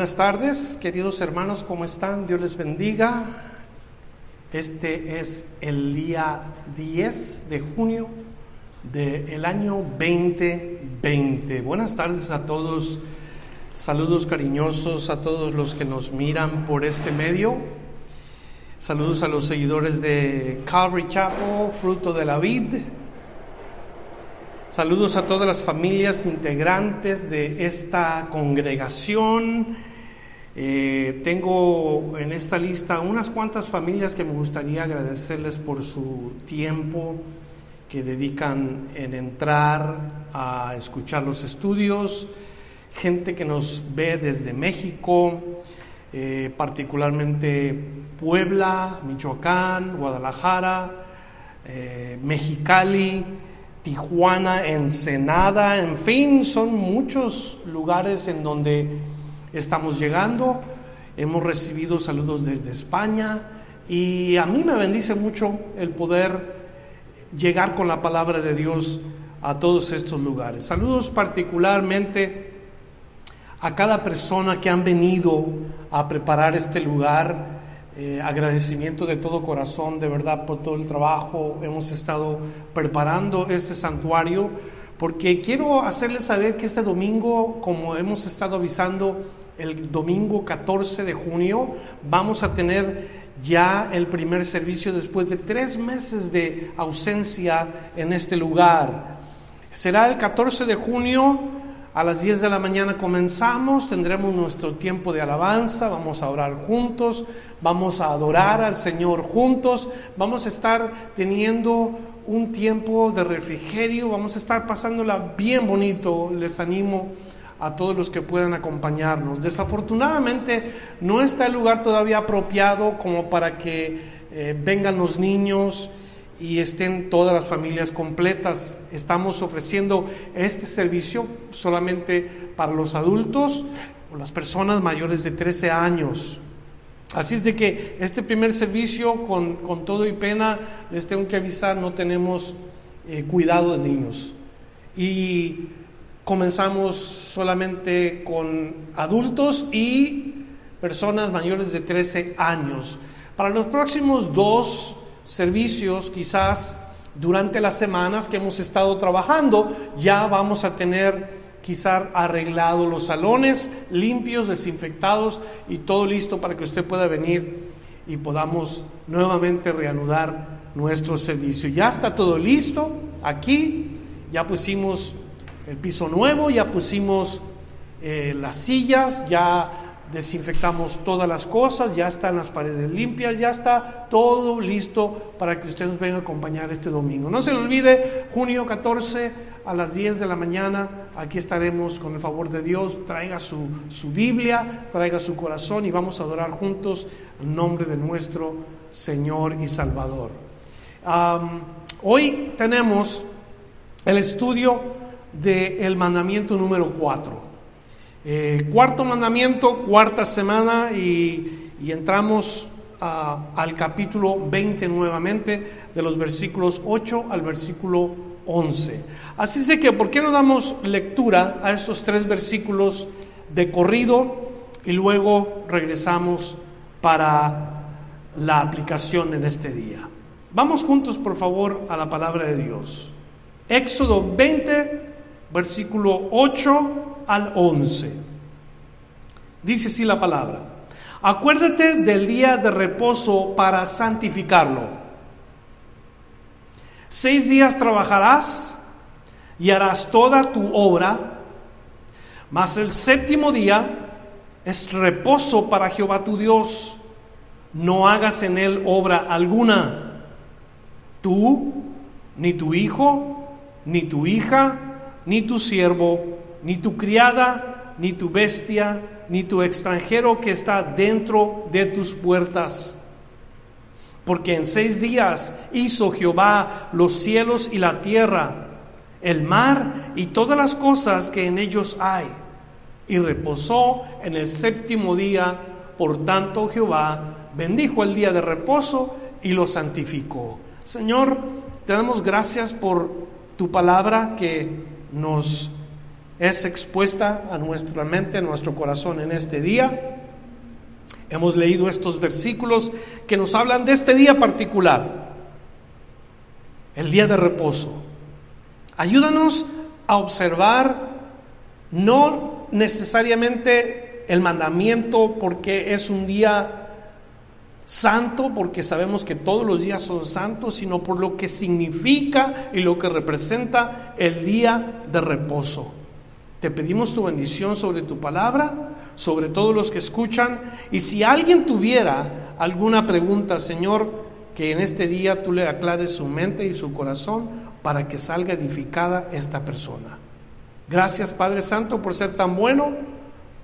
Buenas tardes, queridos hermanos, ¿cómo están? Dios les bendiga. Este es el día 10 de junio del año 2020. Buenas tardes a todos. Saludos cariñosos a todos los que nos miran por este medio. Saludos a los seguidores de Calvary Chapel, Fruto de la Vid. Saludos a todas las familias integrantes de esta congregación. Eh, tengo en esta lista unas cuantas familias que me gustaría agradecerles por su tiempo que dedican en entrar a escuchar los estudios. Gente que nos ve desde México, eh, particularmente Puebla, Michoacán, Guadalajara, eh, Mexicali, Tijuana, Ensenada, en fin, son muchos lugares en donde estamos llegando. Hemos recibido saludos desde España y a mí me bendice mucho el poder llegar con la palabra de Dios a todos estos lugares. Saludos particularmente a cada persona que han venido a preparar este lugar. Eh, agradecimiento de todo corazón, de verdad, por todo el trabajo. Hemos estado preparando este santuario porque quiero hacerles saber que este domingo, como hemos estado avisando, el domingo 14 de junio, vamos a tener ya el primer servicio después de tres meses de ausencia en este lugar. Será el 14 de junio a las 10 de la mañana comenzamos, tendremos nuestro tiempo de alabanza, vamos a orar juntos, vamos a adorar al Señor juntos, vamos a estar teniendo un tiempo de refrigerio, vamos a estar pasándola bien bonito, les animo a todos los que puedan acompañarnos. Desafortunadamente no está el lugar todavía apropiado como para que eh, vengan los niños y estén todas las familias completas. Estamos ofreciendo este servicio solamente para los adultos o las personas mayores de 13 años. Así es de que este primer servicio, con, todo y pena, les tengo que avisar, no tenemos eh, cuidado de niños. Y comenzamos solamente con adultos y personas mayores de 13 años. Para los próximos dos servicios, quizás durante las semanas que hemos estado trabajando, ya vamos a tener quizás arreglado los salones, limpios, desinfectados y todo listo para que usted pueda venir y podamos nuevamente reanudar nuestro servicio. Ya está todo listo aquí, ya pusimos el piso nuevo, ya pusimos eh, las sillas, ya desinfectamos todas las cosas, ya están las paredes limpias, ya está todo listo para que usted nos venga a acompañar este domingo. No se le olvide, junio 14 a las 10 de la mañana, aquí estaremos con el favor de Dios, traiga su, su Biblia, traiga su corazón y vamos a adorar juntos el nombre de nuestro Señor y Salvador. hoy tenemos el estudio del mandamiento número 4. Eh, cuarto mandamiento, cuarta semana y, entramos al capítulo 20 nuevamente, de los versículos 8 al versículo 11. Así es que, ¿por qué no damos lectura a estos tres versículos de corrido y luego regresamos para la aplicación en este día? Vamos juntos, por favor, a la palabra de Dios. Éxodo 20, versículo 8 al 11. Dice así la palabra. Acuérdate del día de reposo para santificarlo. Seis días trabajarás y harás toda tu obra, mas el séptimo día es reposo para Jehová tu Dios. No hagas en él obra alguna. Tú, ni tu hijo, ni tu hija, ni tu siervo, ni tu criada, ni tu bestia, ni tu extranjero que está dentro de tus puertas. Porque en seis días hizo Jehová los cielos y la tierra, el mar y todas las cosas que en ellos hay. Y reposó en el séptimo día. Por tanto Jehová bendijo el día de reposo y lo santificó. Señor, te damos gracias por tu palabra que nos es expuesta a nuestra mente, a nuestro corazón en este día. Hemos leído estos versículos que nos hablan de este día particular, el día de reposo. Ayúdanos a observar no necesariamente el mandamiento porque es un día santo, porque sabemos que todos los días son santos, sino por lo que significa y lo que representa el día de reposo. Te pedimos tu bendición sobre tu palabra, sobre todos los que escuchan. Y si alguien tuviera alguna pregunta, Señor, que en este día tú le aclares su mente y su corazón para que salga edificada esta persona. Gracias Padre Santo por ser tan bueno,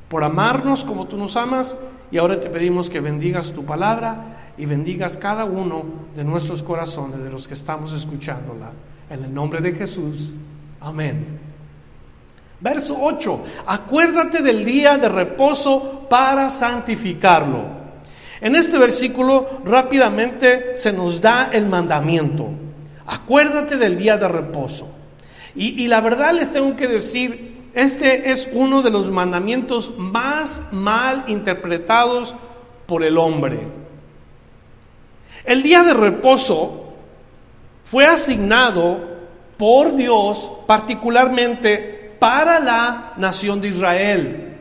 por amarnos como tú nos amas. Y ahora te pedimos que bendigas tu palabra y bendigas cada uno de nuestros corazones, de los que estamos escuchándola. En el nombre de Jesús. Amén. Verso 8, acuérdate del día de reposo para santificarlo. En este versículo rápidamente se nos da el mandamiento. Acuérdate del día de reposo. Y, y, la verdad les tengo que decir, este es uno de los mandamientos más mal interpretados por el hombre. El día de reposo fue asignado por Dios particularmente para la nación de Israel.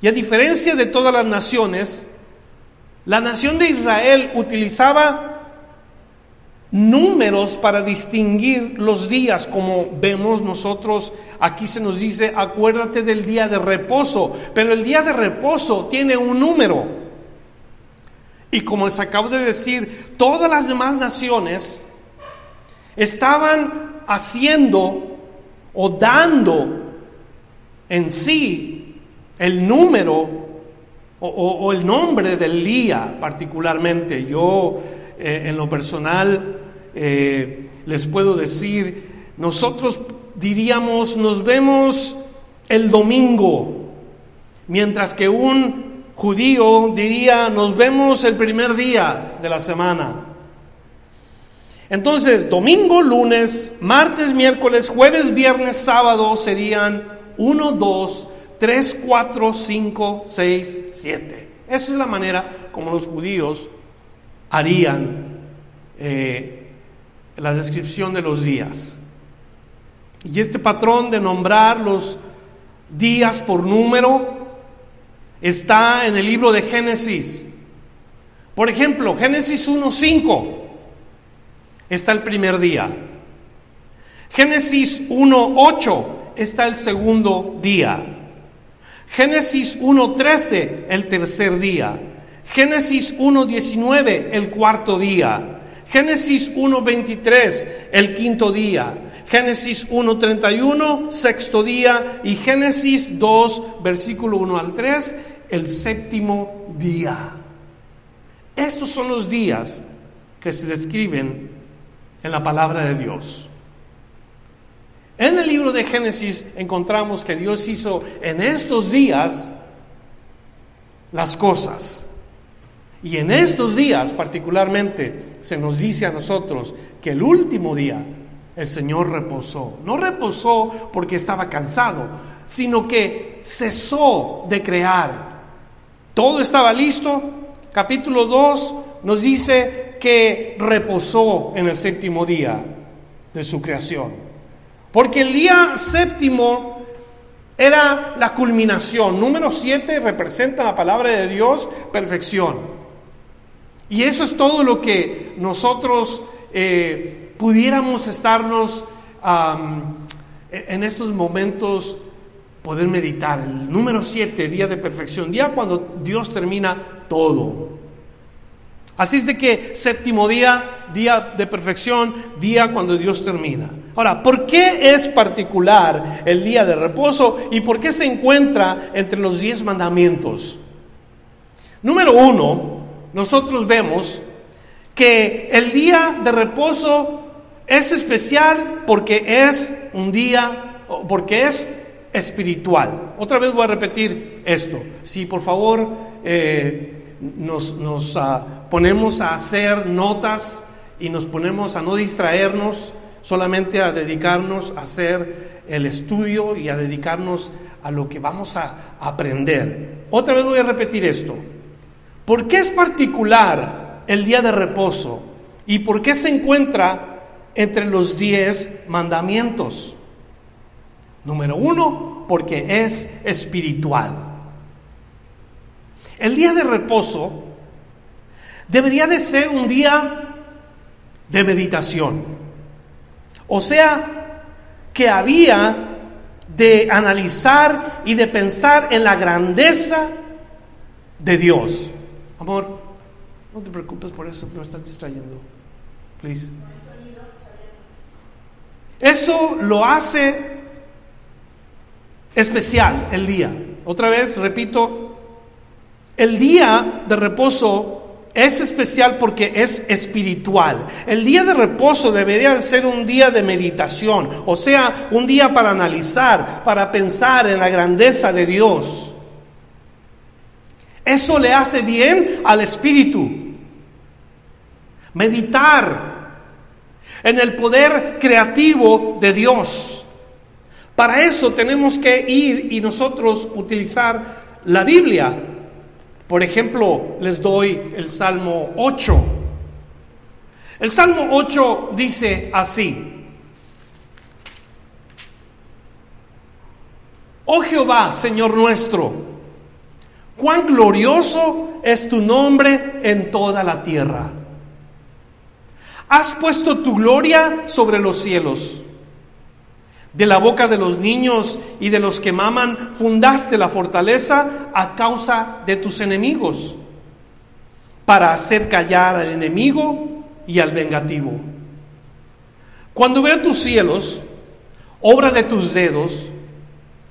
Y a diferencia de todas las naciones, la nación de Israel utilizaba números para distinguir los días, como vemos nosotros, aquí se nos dice, acuérdate del día de reposo, pero el día de reposo tiene un número. Y como les acabo de decir, todas las demás naciones estaban haciendo o dando en sí el número o, el nombre del día particularmente. Yo eh, en lo personal eh, les puedo decir, nosotros diríamos, nos vemos el domingo, mientras que un judío diría, nos vemos el primer día de la semana. Entonces, domingo, lunes, martes, miércoles, jueves, viernes, sábado serían 1, 2, 3, 4, 5, 6, 7. Esa es la manera como los judíos harían eh, la descripción de los días. Y este patrón de nombrar los días por número está en el libro de Génesis. Por ejemplo, Génesis 1, 5 está el primer día. Génesis 1.8 está el segundo día. Génesis 1.13 el tercer día. Génesis 1.19 el cuarto día. Génesis 1.23 el quinto día. Génesis 1.31 sexto día. Y Génesis 2 versículo 1 al 3 el séptimo día. Estos son los días que se describen en la palabra de Dios. En el libro de Génesis encontramos que Dios hizo en estos días las cosas. Y en estos días particularmente se nos dice a nosotros que el último día el Señor reposó. No reposó porque estaba cansado, sino que cesó de crear. Todo estaba listo. Capítulo 2 nos dice que reposó en el séptimo día de su creación. Porque el día séptimo era la culminación. Número siete representa la palabra de Dios, perfección. Y eso es todo lo que nosotros eh, pudiéramos estarnos en estos momentos poder meditar. El número siete, día de perfección, día cuando Dios termina todo. Así es de que séptimo día, día de perfección, día cuando Dios termina. Ahora, ¿por qué es particular el día de reposo y por qué se encuentra entre los diez mandamientos? Número uno, nosotros vemos que el día de reposo es especial porque es un día, porque es espiritual. Otra vez voy a repetir esto. Si por favor eh, nos, nos ah, ponemos a hacer notas y nos ponemos a no distraernos, solamente a dedicarnos a hacer el estudio y a dedicarnos a lo que vamos a aprender. Otra vez voy a repetir esto. ¿Por qué es particular el día de reposo? ¿Y por qué se encuentra entre los diez mandamientos? Número uno, porque es espiritual. El día de reposo debería de ser un día de meditación. O sea, que había de analizar y de pensar en la grandeza de Dios. Amor, no te preocupes por eso, me estás distrayendo. Please. Eso lo hace especial el día. Otra vez, repito, el día de reposo es especial porque es espiritual. El día de reposo debería ser un día de meditación, o sea, un día para analizar, para pensar en la grandeza de Dios. Eso le hace bien al espíritu. Meditar en el poder creativo de Dios. Para eso tenemos que ir y nosotros utilizar la Biblia. Por ejemplo, les doy el Salmo 8. El Salmo 8 dice así. Oh Jehová, Señor nuestro, cuán glorioso es tu nombre en toda la tierra. Has puesto tu gloria sobre los cielos. De la boca de los niños y de los que maman fundaste la fortaleza a causa de tus enemigos, para hacer callar al enemigo y al vengativo. Cuando veo tus cielos, obra de tus dedos,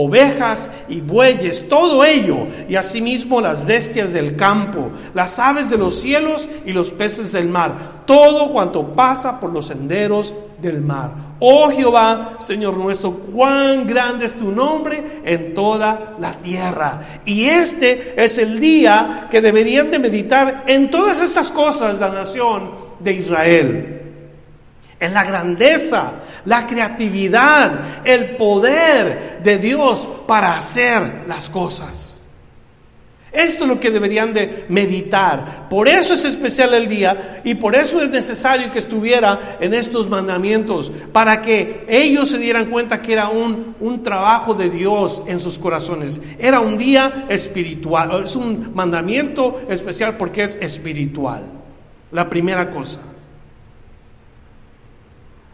ovejas y bueyes, todo ello, y asimismo las bestias del campo, las aves de los cielos y los peces del mar, todo cuanto pasa por los senderos del mar. Oh Jehová, Señor nuestro, cuán grande es tu nombre en toda la tierra. Y este es el día que deberían de meditar en todas estas cosas la nación de Israel en la grandeza, la creatividad, el poder de Dios para hacer las cosas. Esto es lo que deberían de meditar. Por eso es especial el día y por eso es necesario que estuviera en estos mandamientos, para que ellos se dieran cuenta que era un, un trabajo de Dios en sus corazones. Era un día espiritual, es un mandamiento especial porque es espiritual. La primera cosa.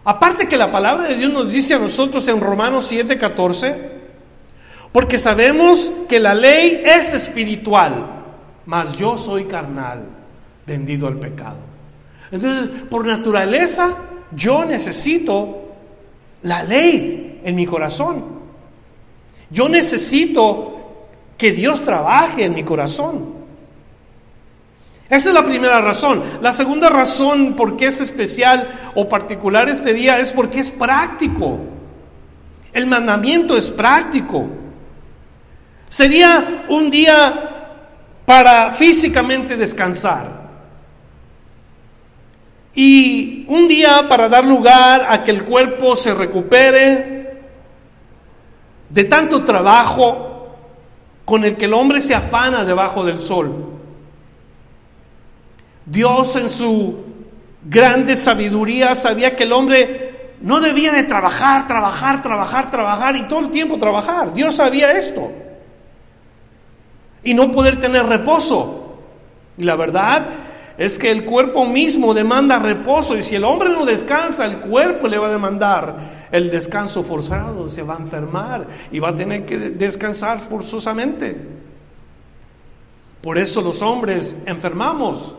Aparte que la palabra de Dios nos dice a nosotros en Romanos 7:14, porque sabemos que la ley es espiritual, mas yo soy carnal, vendido al pecado. Entonces, por naturaleza, yo necesito la ley en mi corazón. Yo necesito que Dios trabaje en mi corazón. Esa es la primera razón. La segunda razón por qué es especial o particular este día es porque es práctico. El mandamiento es práctico. Sería un día para físicamente descansar. Y un día para dar lugar a que el cuerpo se recupere de tanto trabajo con el que el hombre se afana debajo del sol. Dios en su grande sabiduría sabía que el hombre no debía de trabajar, trabajar, trabajar, trabajar y todo el tiempo trabajar. Dios sabía esto. Y no poder tener reposo. Y la verdad es que el cuerpo mismo demanda reposo y si el hombre no descansa, el cuerpo le va a demandar el descanso forzado, se va a enfermar y va a tener que descansar forzosamente. Por eso los hombres enfermamos,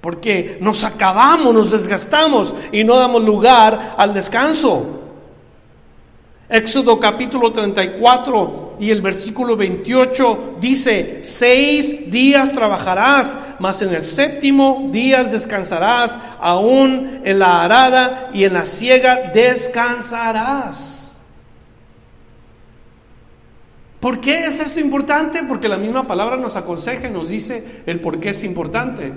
porque nos acabamos, nos desgastamos y no damos lugar al descanso. Éxodo capítulo 34 y el versículo 28 dice, seis días trabajarás, mas en el séptimo día descansarás, aún en la arada y en la siega descansarás. ¿Por qué es esto importante? Porque la misma palabra nos aconseja y nos dice el por qué es importante.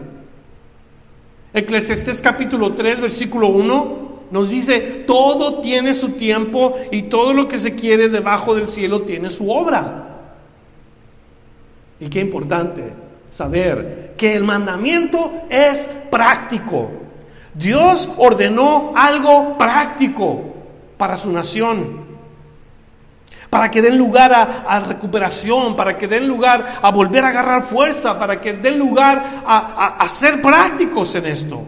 Eclesiastés capítulo 3, versículo 1 nos dice, todo tiene su tiempo y todo lo que se quiere debajo del cielo tiene su obra. Y qué importante saber que el mandamiento es práctico. Dios ordenó algo práctico para su nación para que den lugar a, recuperación, para que den lugar a volver a agarrar fuerza, para que den lugar a ser prácticos en esto.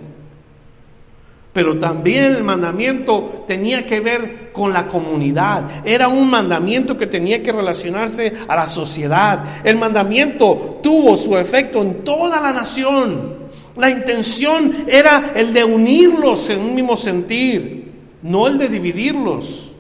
Pero también el mandamiento tenía que ver con la comunidad. Era un mandamiento que tenía que relacionarse a la sociedad. El mandamiento tuvo su efecto en toda la nación. La intención era el de unirlos en un mismo sentir, no el de dividirlos.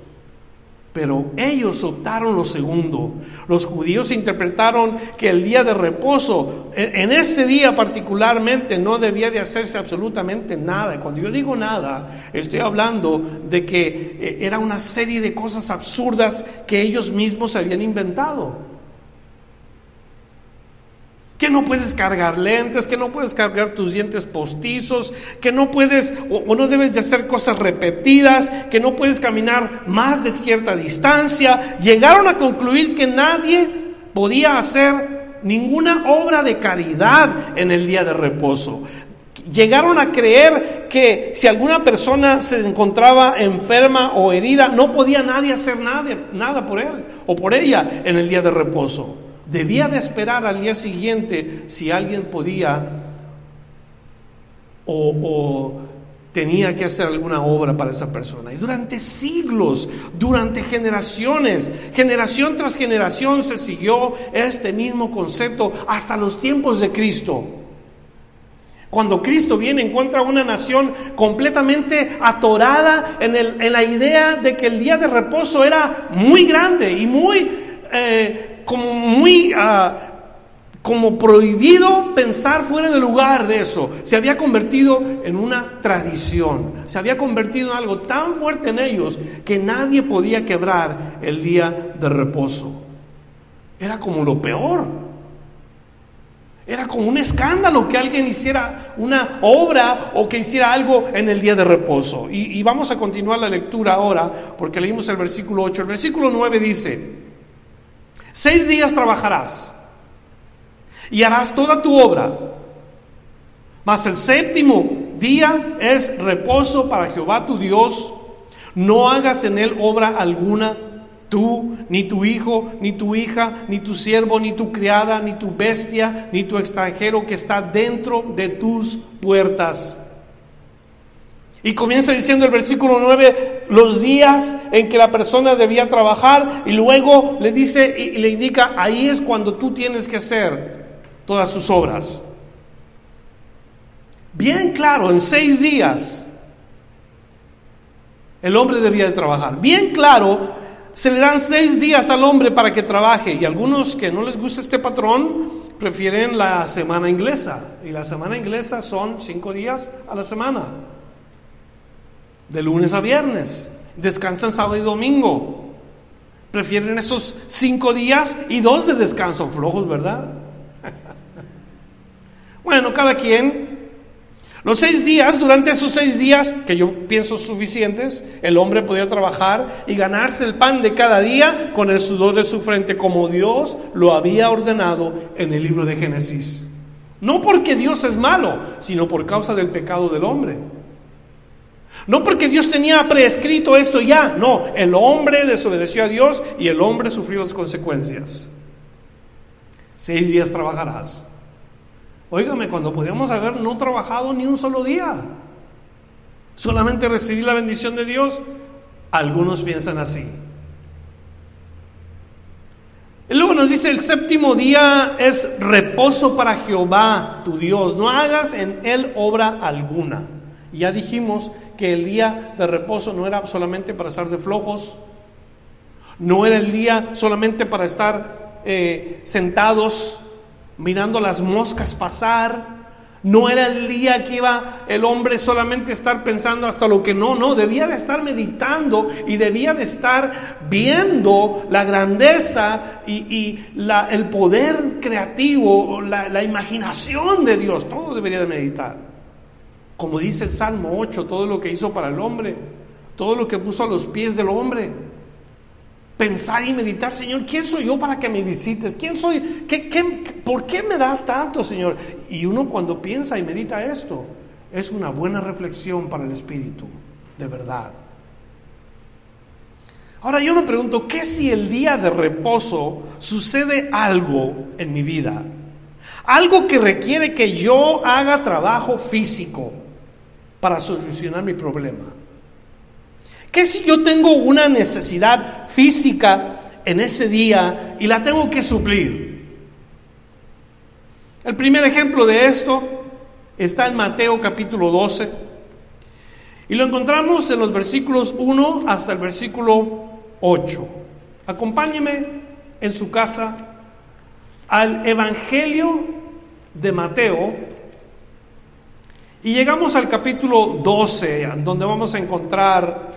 Pero ellos optaron lo segundo. Los judíos interpretaron que el día de reposo, en ese día particularmente, no debía de hacerse absolutamente nada. Y cuando yo digo nada, estoy hablando de que eh, era una serie de cosas absurdas que ellos mismos habían inventado que no puedes cargar lentes, que no puedes cargar tus dientes postizos, que no puedes o, no debes de hacer cosas repetidas, que no puedes caminar más de cierta distancia. Llegaron a concluir que nadie podía hacer ninguna obra de caridad en el día de reposo. Llegaron a creer que si alguna persona se encontraba enferma o herida, no podía nadie hacer nada, nada por él o por ella en el día de reposo. Debía de esperar al día siguiente si alguien podía o, tenía que hacer alguna obra para esa persona. Y durante siglos, durante generaciones, generación tras generación se siguió este mismo concepto hasta los tiempos de Cristo. Cuando Cristo viene, encuentra una nación completamente atorada en, en, la idea de que el día de reposo era muy grande y muy eh, como muy... Ah, como prohibido pensar fuera de lugar de eso. Se había convertido en una tradición. Se había convertido en algo tan fuerte en ellos que nadie podía quebrar el día de reposo. Era como lo peor. Era como un escándalo que alguien hiciera una obra o que hiciera algo en el día de reposo. Y, y vamos a continuar la lectura ahora porque leímos el versículo 8. El versículo 9 dice, Seis días trabajarás y harás toda tu obra. Mas el séptimo día es reposo para Jehová tu Dios. No hagas en él obra alguna, tú, ni tu hijo, ni tu hija, ni tu siervo, ni tu criada, ni tu bestia, ni tu extranjero que está dentro de tus puertas y comienza diciendo el versículo 9 los días en que la persona debía trabajar y luego le dice y le indica, ahí es cuando tú tienes que hacer todas sus obras. Bien claro, en seis días el hombre debía de trabajar. Bien claro, se le dan seis días al hombre para que trabaje y algunos que no les gusta este patrón prefieren la semana inglesa y la semana inglesa son cinco días a la semana de lunes a viernes, descansan sábado y domingo. Prefieren esos cinco días y dos de descanso flojos, ¿verdad? bueno, cada quien. Los seis días, durante esos seis días, que yo pienso suficientes, el hombre podía trabajar y ganarse el pan de cada día con el sudor de su frente, como Dios lo había ordenado en el libro de Génesis. No porque Dios es malo, sino por causa del pecado del hombre. No porque Dios tenía prescrito esto ya, no, el hombre desobedeció a Dios y el hombre sufrió las consecuencias. Seis días trabajarás. Óigame, cuando podríamos haber no trabajado ni un solo día, solamente recibir la bendición de Dios, algunos piensan así. Y luego nos dice, el séptimo día es reposo para Jehová, tu Dios. No hagas en él obra alguna. Y ya dijimos que el día de reposo no era solamente para estar de flojos, no era el día solamente para estar eh, sentados mirando las moscas pasar, no era el día que iba el hombre solamente estar pensando hasta lo que no, no, debía de estar meditando y debía de estar viendo la grandeza y, el poder creativo, la, la imaginación de Dios, todo debería de meditar. Como dice el Salmo 8, todo lo que hizo para el hombre, todo lo que puso a los pies del hombre. Pensar y meditar, Señor, ¿quién soy yo para que me visites? ¿Quién soy? ¿Qué, por qué me das tanto, Señor? Y uno cuando piensa y medita esto, es una buena reflexión para el espíritu, de verdad. Ahora yo me pregunto, ¿qué si el día de reposo sucede algo en mi vida? Algo que requiere que yo haga trabajo físico para solucionar mi problema? ¿Qué si yo tengo una necesidad física en ese día y la tengo que suplir? El primer ejemplo de esto está en Mateo capítulo 12 y lo encontramos en los versículos 1 hasta el versículo 8. Acompáñeme en su casa al Evangelio de Mateo y llegamos al capítulo 12, donde vamos a encontrar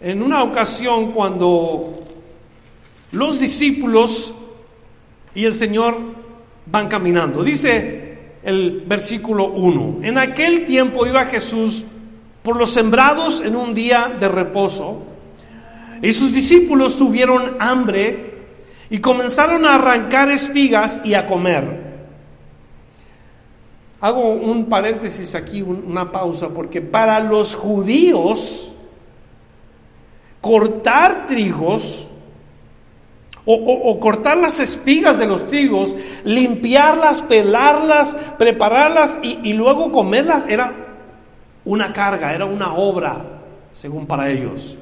en una ocasión cuando los discípulos y el Señor van caminando. Dice el versículo 1, en aquel tiempo iba Jesús por los sembrados en un día de reposo, y sus discípulos tuvieron hambre y comenzaron a arrancar espigas y a comer. Hago un paréntesis aquí, una pausa, porque para los judíos cortar trigos o, cortar las espigas de los trigos, limpiarlas, pelarlas, prepararlas y, luego comerlas era una carga, era una obra, según para ellos.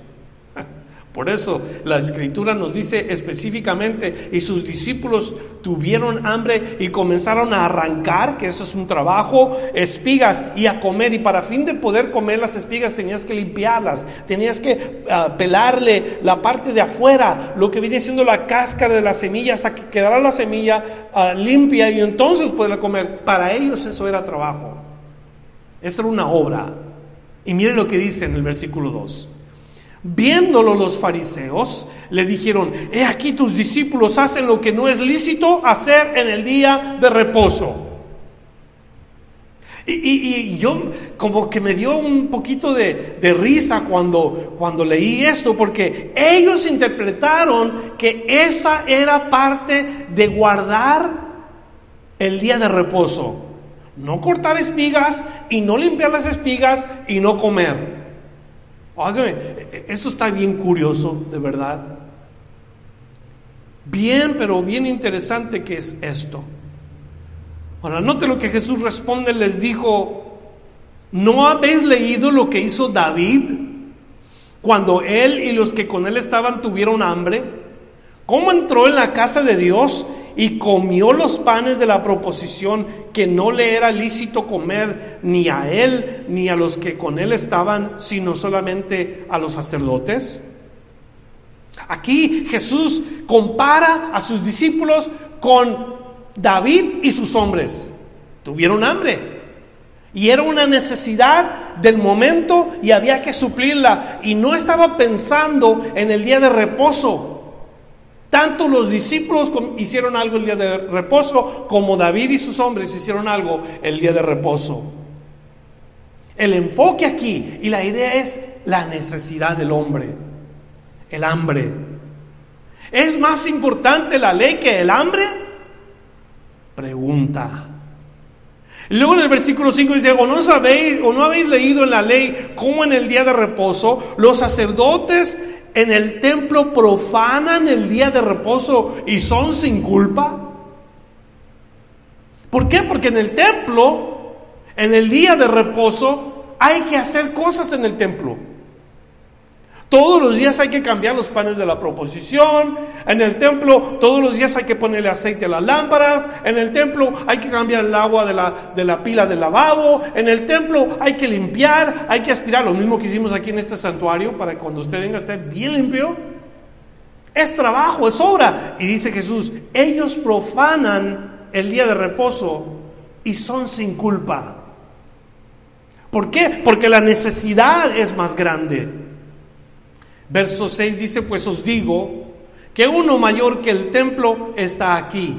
Por eso la escritura nos dice específicamente, y sus discípulos tuvieron hambre y comenzaron a arrancar, que eso es un trabajo, espigas y a comer. Y para fin de poder comer las espigas tenías que limpiarlas, tenías que ah, pelarle la parte de afuera, lo que viene siendo la cáscara de la semilla, hasta que quedara la semilla ah, limpia y entonces poderla comer. Para ellos eso era trabajo. Esto era una obra. Y miren lo que dice en el versículo 2. Viéndolo los fariseos, le dijeron, he aquí tus discípulos hacen lo que no es lícito hacer en el día de reposo. Y, yo como que me dio un poquito de, de, risa cuando, cuando leí esto, porque ellos interpretaron que esa era parte de guardar el día de reposo. No cortar espigas y no limpiar las espigas y no comer. Óigame, esto está bien curioso, de verdad. Bien, pero bien interesante que es esto. Ahora, note lo que Jesús responde, les dijo, ¿no habéis leído lo que hizo David cuando él y los que con él estaban tuvieron hambre? ¿Cómo entró en la casa de Dios y comió los panes de la proposición que no le era lícito comer ni a él ni a los que con él estaban, sino solamente a los sacerdotes? Aquí Jesús compara a sus discípulos con David y sus hombres. Tuvieron hambre. Y era una necesidad del momento y había que suplirla. Y no estaba pensando en el día de reposo. Tanto los discípulos hicieron algo el día de reposo como David y sus hombres hicieron algo el día de reposo. El enfoque aquí y la idea es la necesidad del hombre, el hambre. ¿Es más importante la ley que el hambre? Pregunta. Luego en el versículo 5 dice, o no sabéis, o no habéis leído en la ley cómo en el día de reposo los sacerdotes en el templo profanan el día de reposo y son sin culpa. ¿Por qué? Porque en el templo, en el día de reposo, hay que hacer cosas en el templo. Todos los días hay que cambiar los panes de la proposición. En el templo todos los días hay que ponerle aceite a las lámparas. En el templo hay que cambiar el agua de la, de la pila del lavabo. En el templo hay que limpiar, hay que aspirar. Lo mismo que hicimos aquí en este santuario para que cuando usted venga esté bien limpio. Es trabajo, es obra. Y dice Jesús, ellos profanan el día de reposo y son sin culpa. ¿Por qué? Porque la necesidad es más grande. Verso 6 dice, pues os digo que uno mayor que el templo está aquí.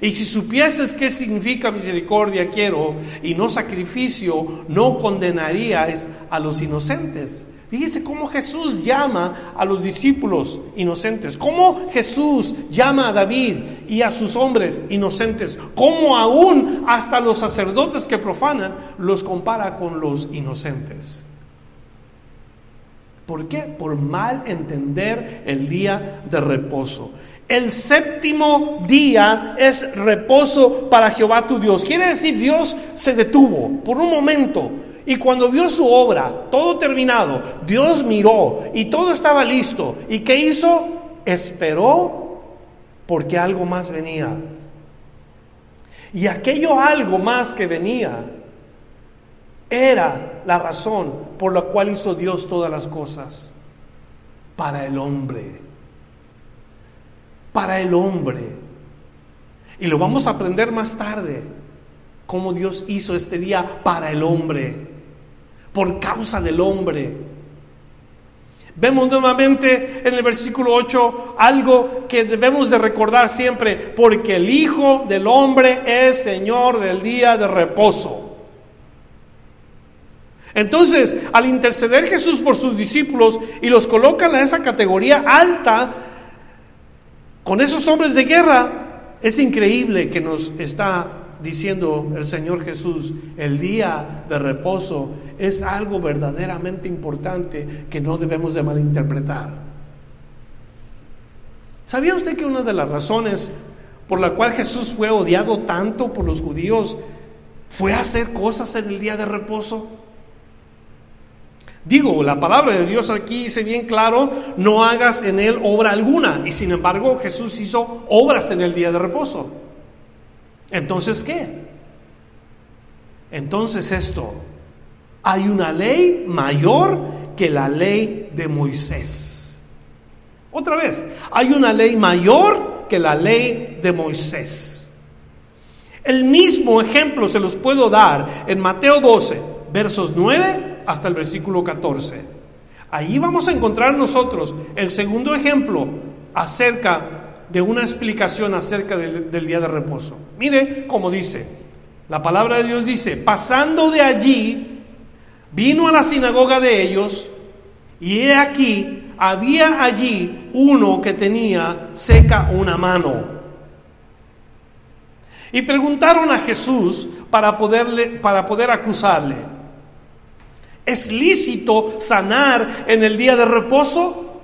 Y si supieses qué significa misericordia quiero y no sacrificio, no condenaríais a los inocentes. Fíjese cómo Jesús llama a los discípulos inocentes, cómo Jesús llama a David y a sus hombres inocentes, cómo aún hasta los sacerdotes que profanan los compara con los inocentes. ¿Por qué? Por mal entender el día de reposo. El séptimo día es reposo para Jehová tu Dios. Quiere decir, Dios se detuvo por un momento y cuando vio su obra, todo terminado, Dios miró y todo estaba listo. ¿Y qué hizo? Esperó porque algo más venía. Y aquello algo más que venía era la razón por la cual hizo Dios todas las cosas. Para el hombre. Para el hombre. Y lo vamos a aprender más tarde. Cómo Dios hizo este día para el hombre. Por causa del hombre. Vemos nuevamente en el versículo 8 algo que debemos de recordar siempre, porque el Hijo del Hombre es Señor del día de reposo. Entonces, al interceder Jesús por sus discípulos y los coloca en esa categoría alta, con esos hombres de guerra, es increíble que nos está diciendo el Señor Jesús, el día de reposo es algo verdaderamente importante que no debemos de malinterpretar. ¿Sabía usted que una de las razones por la cual Jesús fue odiado tanto por los judíos fue hacer cosas en el día de reposo? Digo, la palabra de Dios aquí dice bien claro, no hagas en él obra alguna. Y sin embargo Jesús hizo obras en el día de reposo. Entonces, ¿qué? Entonces esto, hay una ley mayor que la ley de Moisés. Otra vez, hay una ley mayor que la ley de Moisés. El mismo ejemplo se los puedo dar en Mateo 12, versos 9 hasta el versículo 14. Ahí vamos a encontrar nosotros el segundo ejemplo acerca de una explicación acerca del, del día de reposo. Mire cómo dice, la palabra de Dios dice, pasando de allí, vino a la sinagoga de ellos y he aquí, había allí uno que tenía seca una mano. Y preguntaron a Jesús para, poderle, para poder acusarle. ¿Es lícito sanar en el día de reposo?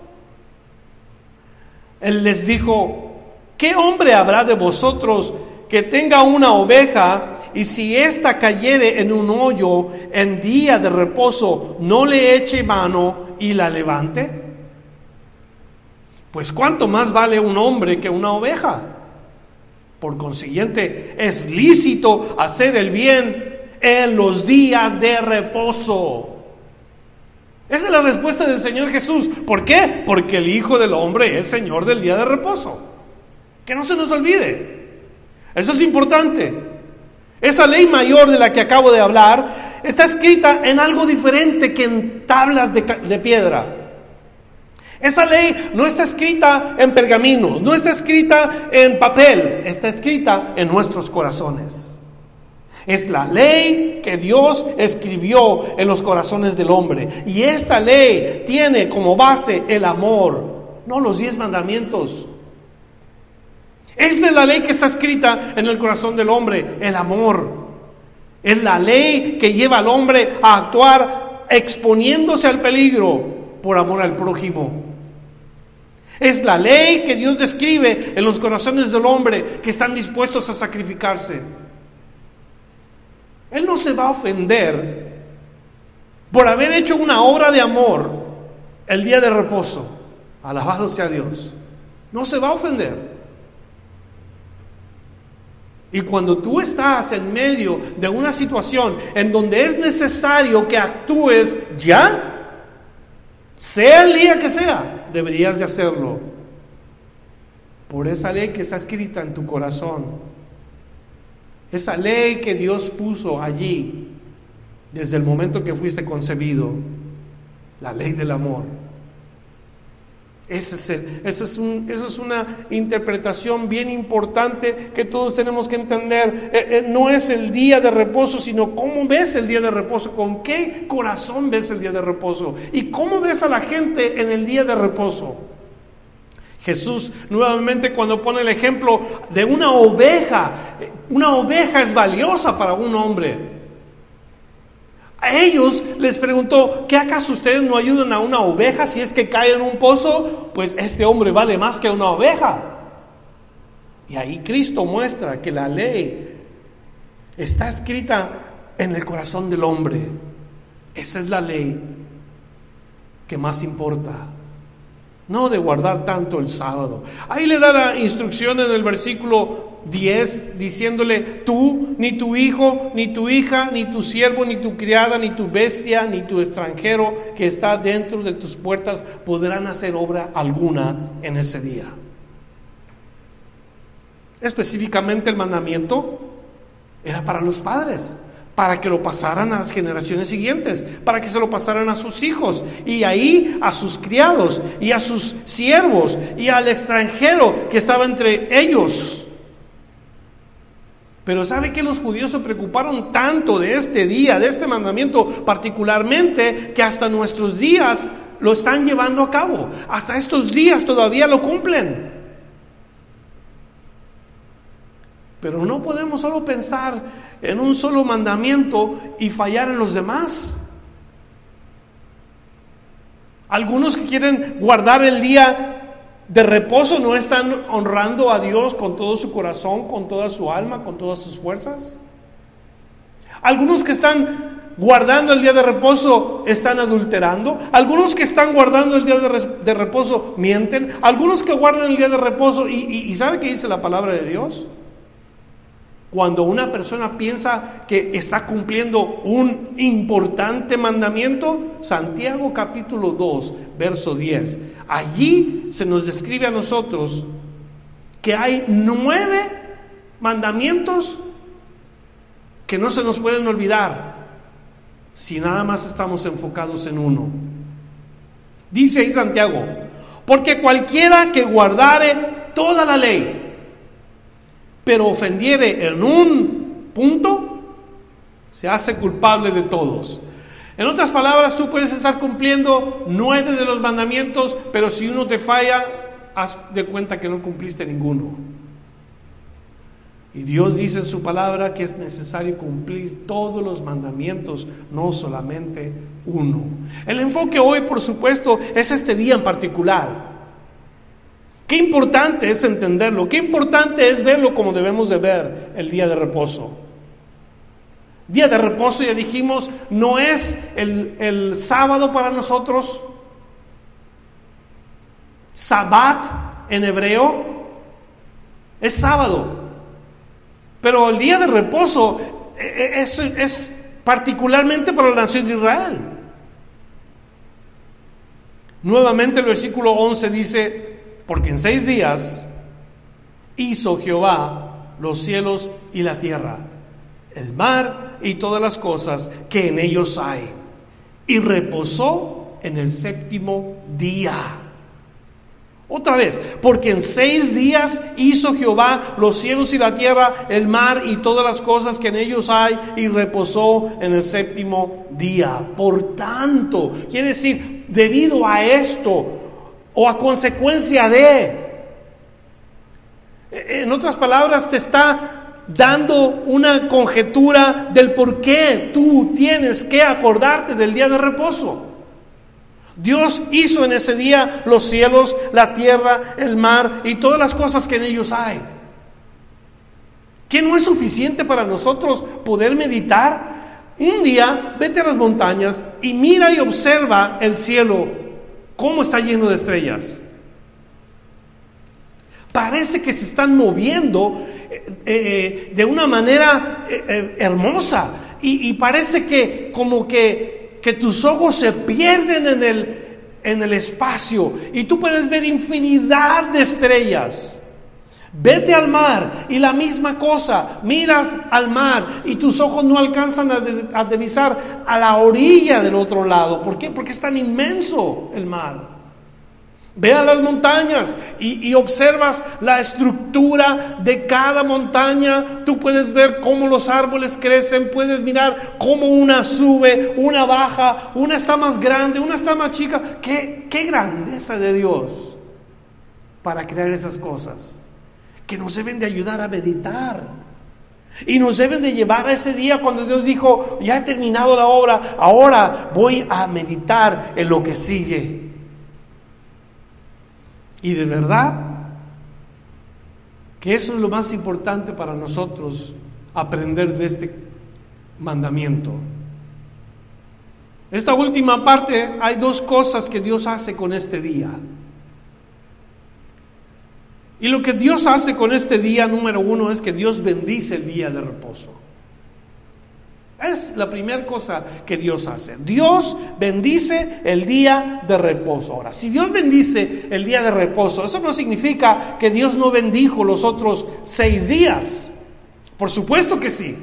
Él les dijo, ¿qué hombre habrá de vosotros que tenga una oveja y si ésta cayere en un hoyo en día de reposo, no le eche mano y la levante? Pues cuánto más vale un hombre que una oveja. Por consiguiente, es lícito hacer el bien en los días de reposo. Esa es la respuesta del Señor Jesús. ¿Por qué? Porque el Hijo del Hombre es Señor del día de reposo. Que no se nos olvide. Eso es importante. Esa ley mayor de la que acabo de hablar está escrita en algo diferente que en tablas de, de piedra. Esa ley no está escrita en pergamino, no está escrita en papel, está escrita en nuestros corazones. Es la ley que Dios escribió en los corazones del hombre. Y esta ley tiene como base el amor, no los diez mandamientos. Esta es la ley que está escrita en el corazón del hombre, el amor. Es la ley que lleva al hombre a actuar exponiéndose al peligro por amor al prójimo. Es la ley que Dios describe en los corazones del hombre que están dispuestos a sacrificarse. Él no se va a ofender por haber hecho una obra de amor el día de reposo. Alabado sea Dios. No se va a ofender. Y cuando tú estás en medio de una situación en donde es necesario que actúes ya, sea el día que sea, deberías de hacerlo. Por esa ley que está escrita en tu corazón. Esa ley que Dios puso allí desde el momento que fuiste concebido. La ley del amor. Esa es, es una interpretación bien importante que todos tenemos que entender. Eh, eh, no es el día de reposo, sino cómo ves el día de reposo, con qué corazón ves el día de reposo y cómo ves a la gente en el día de reposo. Jesús nuevamente cuando pone el ejemplo de una oveja, eh, una oveja es valiosa para un hombre. A ellos les preguntó, ¿qué acaso ustedes no ayudan a una oveja si es que cae en un pozo? Pues este hombre vale más que una oveja. Y ahí Cristo muestra que la ley está escrita en el corazón del hombre. Esa es la ley que más importa no de guardar tanto el sábado. Ahí le da la instrucción en el versículo 10 diciéndole, tú, ni tu hijo, ni tu hija, ni tu siervo, ni tu criada, ni tu bestia, ni tu extranjero que está dentro de tus puertas podrán hacer obra alguna en ese día. Específicamente el mandamiento era para los padres para que lo pasaran a las generaciones siguientes, para que se lo pasaran a sus hijos y ahí a sus criados y a sus siervos y al extranjero que estaba entre ellos. Pero ¿sabe que los judíos se preocuparon tanto de este día, de este mandamiento particularmente, que hasta nuestros días lo están llevando a cabo? Hasta estos días todavía lo cumplen. Pero no podemos solo pensar en un solo mandamiento y fallar en los demás. Algunos que quieren guardar el día de reposo no están honrando a Dios con todo su corazón, con toda su alma, con todas sus fuerzas. Algunos que están guardando el día de reposo están adulterando. Algunos que están guardando el día de, reposo mienten. Algunos que guardan el día de reposo y, y ¿sabe qué dice la palabra de Dios? Cuando una persona piensa que está cumpliendo un importante mandamiento, Santiago capítulo 2, verso 10, allí se nos describe a nosotros que hay nueve mandamientos que no se nos pueden olvidar si nada más estamos enfocados en uno. Dice ahí Santiago, porque cualquiera que guardare toda la ley, pero ofendiere en un punto, se hace culpable de todos. En otras palabras, tú puedes estar cumpliendo nueve de los mandamientos, pero si uno te falla, haz de cuenta que no cumpliste ninguno. Y Dios dice en su palabra que es necesario cumplir todos los mandamientos, no solamente uno. El enfoque hoy, por supuesto, es este día en particular. Qué importante es entenderlo, qué importante es verlo como debemos de ver el día de reposo. Día de reposo, ya dijimos, no es el, el sábado para nosotros. Sabbat en hebreo es sábado. Pero el día de reposo e, e, es, es particularmente para la nación de Israel. Nuevamente el versículo 11 dice, porque en seis días hizo Jehová los cielos y la tierra, el mar y todas las cosas que en ellos hay. Y reposó en el séptimo día. Otra vez, porque en seis días hizo Jehová los cielos y la tierra, el mar y todas las cosas que en ellos hay, y reposó en el séptimo día. Por tanto, quiere decir, debido a esto, o a consecuencia de. En otras palabras, te está dando una conjetura del por qué tú tienes que acordarte del día de reposo. Dios hizo en ese día los cielos, la tierra, el mar y todas las cosas que en ellos hay. ¿Qué no es suficiente para nosotros poder meditar? Un día vete a las montañas y mira y observa el cielo, cómo está lleno de estrellas. Parece que se están moviendo eh, eh, de una manera eh, hermosa y, y, parece que como que, que tus ojos se pierden en el, en el espacio y tú puedes ver infinidad de estrellas. Vete al mar y la misma cosa, miras al mar y tus ojos no alcanzan a, divisar a la orilla del otro lado. ¿Por qué? Porque es tan inmenso el mar. Ve a las montañas y, observas la estructura de cada montaña. Tú puedes ver cómo los árboles crecen, puedes mirar cómo una sube, una baja, una está más grande, una está más chica. ¿Qué, qué grandeza de Dios para crear esas cosas? Que nos deben de ayudar a meditar. Y nos deben de llevar a ese día cuando Dios dijo, ya he terminado la obra, ahora voy a meditar en lo que sigue. Y de verdad que eso es lo más importante para nosotros, aprender de este mandamiento. Esta última parte hay dos cosas que Dios hace con este día. Y lo que Dios hace con este día número uno es que Dios bendice el día de reposo. Es la primera cosa que Dios hace. Dios bendice el día de reposo. Ahora, si Dios bendice el día de reposo, eso no significa que Dios no bendijo los otros seis días. Por supuesto que sí.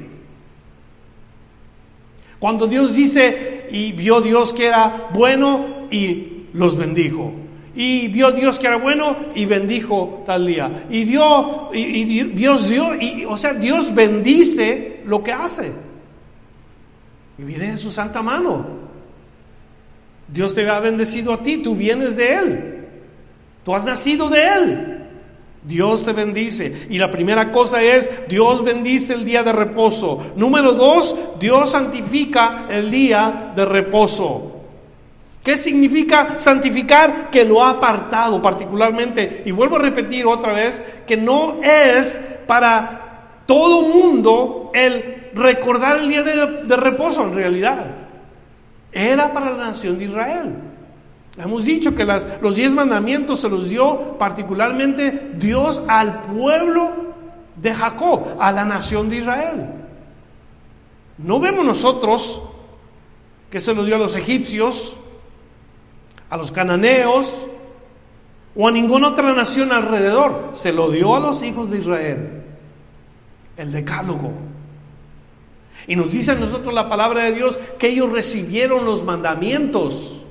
Cuando Dios dice, y vio Dios que era bueno y los bendijo y vio Dios que era bueno y bendijo tal día. Y, dio, y, Dios dio, y, o sea, Dios bendice lo que hace. Y viene en su santa mano. Dios te ha bendecido a ti, tú vienes de Él. Tú has nacido de Él. Dios te bendice. Y la primera cosa es, Dios bendice el día de reposo. Número dos, Dios santifica el día de reposo. ¿Qué significa santificar? Que lo ha apartado particularmente. Y vuelvo a repetir otra vez, que no es para todo mundo el recordar el día de, reposo en realidad. Era para la nación de Israel. Hemos dicho que los diez mandamientos se los dio particularmente Dios al pueblo de Jacob, a la nación de Israel. No vemos nosotros que se lo dio a los egipcios, a los cananeos o a ninguna otra nación alrededor. Se lo dio a los hijos de Israel. El decálogo. Y nos dice a nosotros la palabra de Dios que ellos recibieron los mandamientos.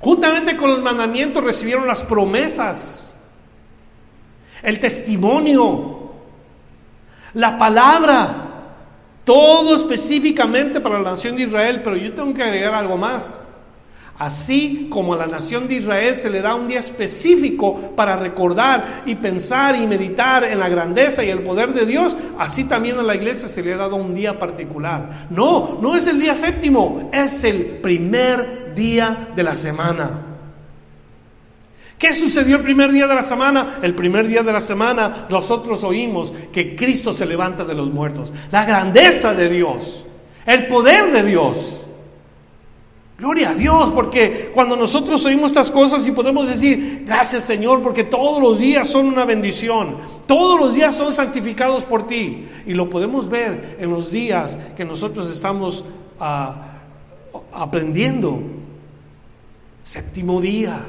Juntamente con los mandamientos recibieron las promesas, el testimonio, la palabra, todo específicamente para la nación de Israel, pero yo tengo que agregar algo más. Así como a la nación de Israel se le da un día específico para recordar y pensar y meditar en la grandeza y el poder de Dios, así también a la iglesia se le ha dado un día particular. No, no es el día séptimo, es el primer día de la semana. ¿Qué sucedió el primer día de la semana? El primer día de la semana nosotros oímos que Cristo se levanta de los muertos. La grandeza de Dios, el poder de Dios. Gloria a Dios, porque cuando nosotros oímos estas cosas y podemos decir, gracias Señor, porque todos los días son una bendición, todos los días son santificados por ti. Y lo podemos ver en los días que nosotros estamos ah, aprendiendo. Séptimo día,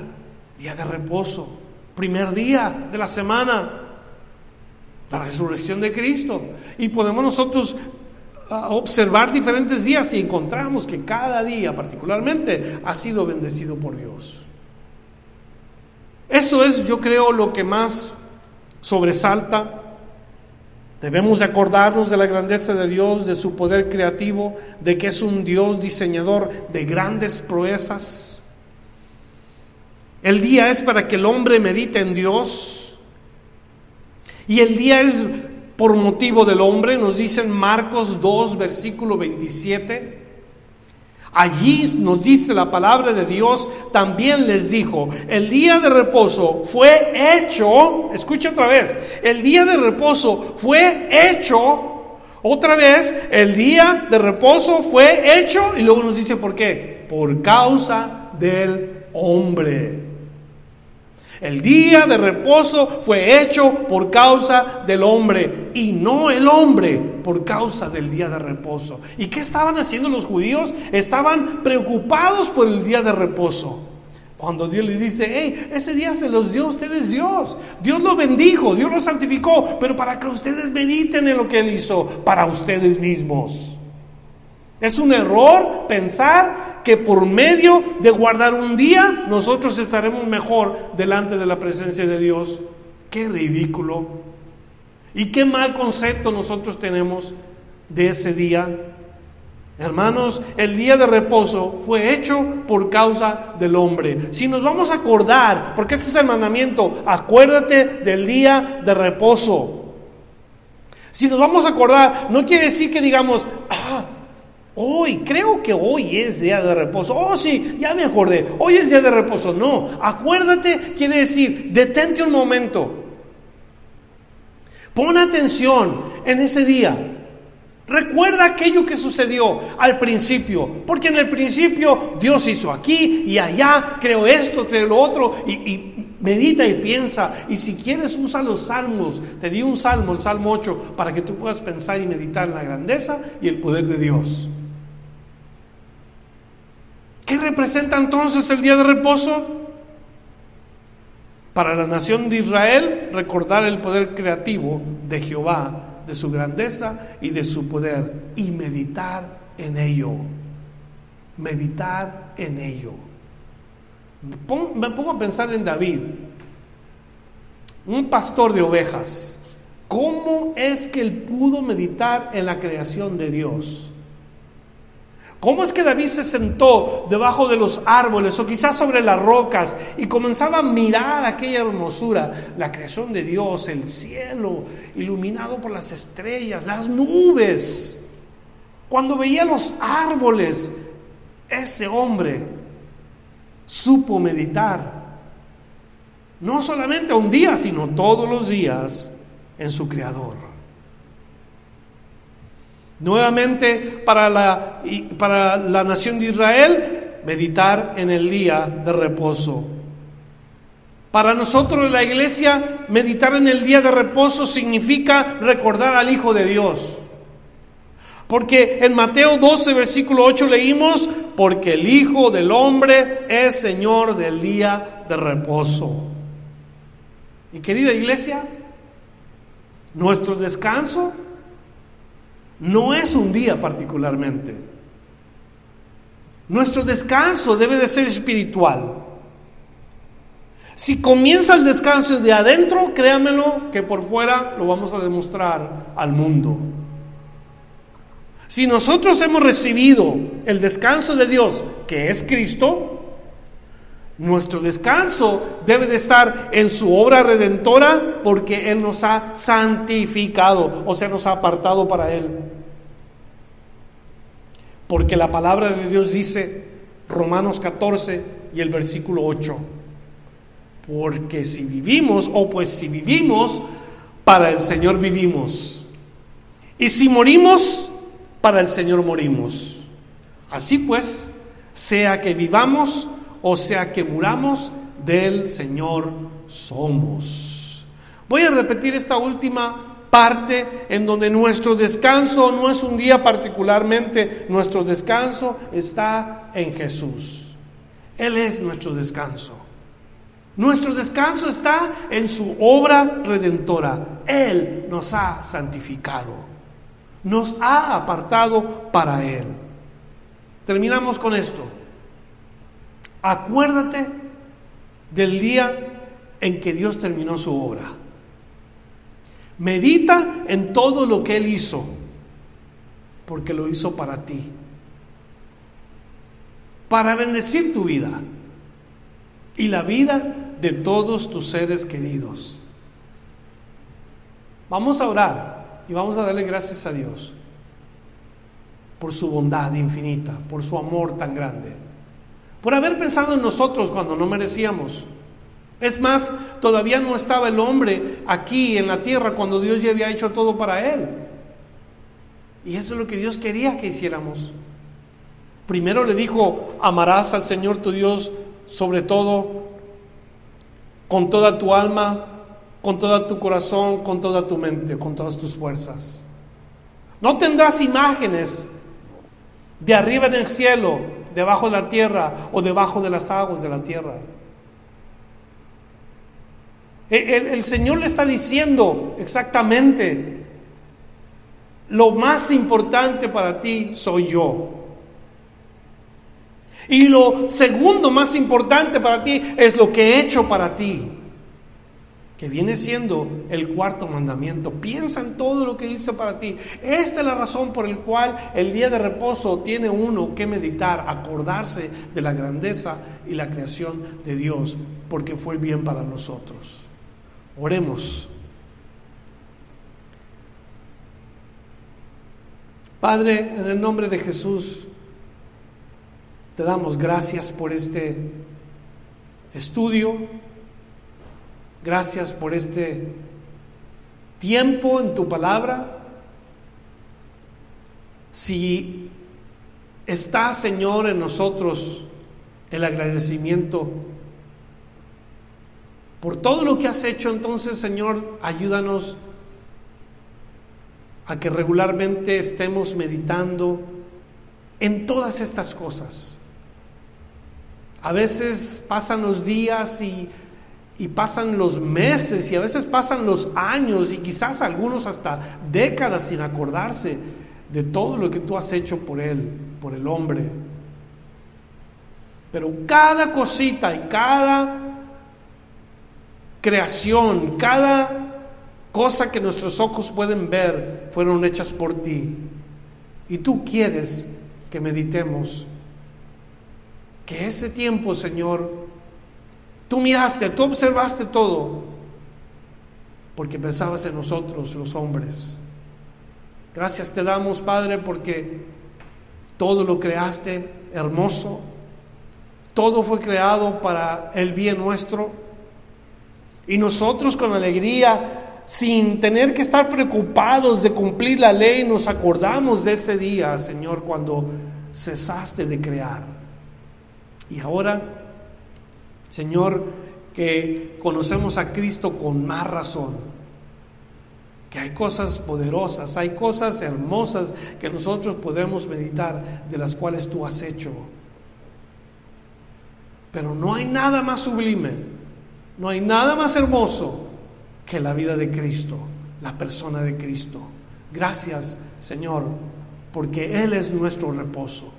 día de reposo, primer día de la semana, la resurrección de Cristo. Y podemos nosotros observar diferentes días y encontramos que cada día particularmente ha sido bendecido por Dios. Eso es, yo creo, lo que más sobresalta. Debemos de acordarnos de la grandeza de Dios, de su poder creativo, de que es un Dios diseñador de grandes proezas. El día es para que el hombre medite en Dios Y el día es por motivo del hombre, nos dicen Marcos 2, versículo 27. Allí nos dice la palabra de Dios, también les dijo, el día de reposo fue hecho, escucha otra vez, el día de reposo fue hecho, otra vez, el día de reposo fue hecho, y luego nos dice por qué, por causa del hombre. El día de reposo fue hecho por causa del hombre y no el hombre por causa del día de reposo. ¿Y qué estaban haciendo los judíos? Estaban preocupados por el día de reposo. Cuando Dios les dice, hey, ese día se los dio a ustedes Dios. Dios lo bendijo, Dios lo santificó, pero para que ustedes mediten en lo que Él hizo para ustedes mismos. Es un error pensar que por medio de guardar un día nosotros estaremos mejor delante de la presencia de Dios. Qué ridículo. Y qué mal concepto nosotros tenemos de ese día. Hermanos, el día de reposo fue hecho por causa del hombre. Si nos vamos a acordar, porque ese es el mandamiento, acuérdate del día de reposo. Si nos vamos a acordar, no quiere decir que digamos, ah, Hoy, creo que hoy es día de reposo. Oh, sí, ya me acordé. Hoy es día de reposo. No, acuérdate quiere decir, detente un momento. Pon atención en ese día. Recuerda aquello que sucedió al principio, porque en el principio Dios hizo aquí y allá, creo esto, creo lo otro, y, medita y piensa. Y si quieres, usa los salmos. Te di un salmo, el Salmo 8, para que tú puedas pensar y meditar en la grandeza y el poder de Dios. ¿Qué representa entonces el día de reposo? Para la nación de Israel, recordar el poder creativo de Jehová, de su grandeza y de su poder, y meditar en ello. Meditar en ello. Me pongo a pensar en David, un pastor de ovejas. ¿Cómo es que él pudo meditar en la creación de Dios? ¿Cómo es que David se sentó debajo de los árboles o quizás sobre las rocas y comenzaba a mirar aquella hermosura, la creación de Dios, el cielo iluminado por las estrellas, las nubes? Cuando veía los árboles, ese hombre supo meditar, no solamente un día, sino todos los días en su Creador. Nuevamente para la, para la nación de Israel, meditar en el día de reposo. Para nosotros la iglesia, meditar en el día de reposo significa recordar al Hijo de Dios. Porque en Mateo 12, versículo 8 leímos, porque el Hijo del Hombre es Señor del día de reposo. Y querida iglesia, nuestro descanso no es un día particularmente. Nuestro descanso debe de ser espiritual. Si comienza el descanso de adentro, créamelo que por fuera lo vamos a demostrar al mundo. Si nosotros hemos recibido el descanso de Dios, que es Cristo, nuestro descanso debe de estar en su obra redentora porque Él nos ha santificado, o sea, nos ha apartado para Él. Porque la palabra de Dios dice, Romanos 14 y el versículo 8, porque si vivimos, o pues si vivimos, para el Señor vivimos. Y si morimos, para el Señor morimos. Así pues, sea que vivamos, o sea que muramos, del Señor somos. Voy a repetir esta última parte en donde nuestro descanso no es un día particularmente, nuestro descanso está en Jesús. Él es nuestro descanso. Nuestro descanso está en su obra redentora. Él nos ha santificado. Nos ha apartado para Él. Terminamos con esto. Acuérdate del día en que Dios terminó su obra. Medita en todo lo que Él hizo, porque lo hizo para ti, para bendecir tu vida y la vida de todos tus seres queridos. Vamos a orar y vamos a darle gracias a Dios por su bondad infinita, por su amor tan grande, por haber pensado en nosotros cuando no merecíamos. Es más, todavía no estaba el hombre aquí en la tierra cuando Dios ya había hecho todo para él. Y eso es lo que Dios quería que hiciéramos. Primero le dijo, amarás al Señor tu Dios sobre todo, con toda tu alma, con todo tu corazón, con toda tu mente, con todas tus fuerzas. No tendrás imágenes de arriba en el cielo, debajo de la tierra o debajo de las aguas de la tierra. El, Señor le está diciendo exactamente, lo más importante para ti soy yo. Y lo segundo más importante para ti es lo que he hecho para ti, que viene siendo el cuarto mandamiento. Piensa en todo lo que hice para ti. Esta es la razón por la cual el día de reposo tiene uno que meditar, acordarse de la grandeza y la creación de Dios, porque fue el bien para nosotros. Oremos. Padre, en el nombre de Jesús, te damos gracias por este estudio, gracias por este tiempo en tu palabra. Si está, Señor, en nosotros el agradecimiento, por todo lo que has hecho, entonces, Señor, ayúdanos a que regularmente estemos meditando en todas estas cosas. A veces pasan los días y, y, pasan los meses y a veces pasan los años y quizás algunos hasta décadas sin acordarse de todo lo que tú has hecho por él, por el hombre. Pero cada cosita y cada creación, cada cosa que nuestros ojos pueden ver, fueron hechas por ti. Y tú quieres que meditemos que ese tiempo, Señor, tú miraste, tú observaste todo, porque pensabas en nosotros, los hombres. Gracias te damos, Padre, porque todo lo creaste hermoso, todo fue creado para el bien nuestro. Y nosotros con alegría, sin tener que estar preocupados de cumplir la ley, nos acordamos de ese día, Señor, cuando cesaste de crear. Y ahora, Señor, que conocemos a Cristo con más razón, que hay cosas poderosas, hay cosas hermosas que nosotros podemos meditar, de las cuales tú has hecho. Pero no hay nada más sublime no hay nada más hermoso que la vida de Cristo, la persona de Cristo. Gracias, Señor, porque Él es nuestro reposo,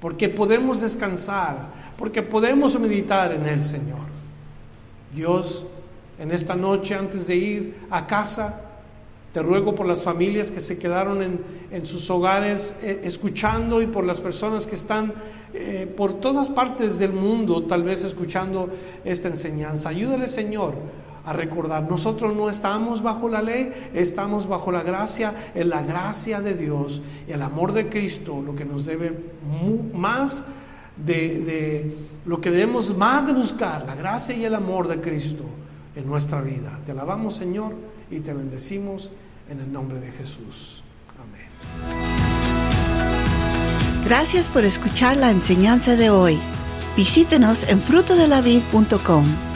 porque podemos descansar, porque podemos meditar en Él, Señor. Dios, en esta noche, antes de ir a casa, te ruego por las familias que se quedaron en, sus hogares eh, escuchando y por las personas que están eh, por todas partes del mundo tal vez escuchando esta enseñanza. Ayúdale Señor a recordar, nosotros no estamos bajo la ley, estamos bajo la gracia, en la gracia de Dios, el amor de Cristo, lo que nos debe más de, lo que debemos más de buscar, la gracia y el amor de Cristo en nuestra vida. Te alabamos Señor y te bendecimos en el nombre de Jesús. Amén. Gracias por escuchar la enseñanza de hoy. Visítenos en frutodelavid.com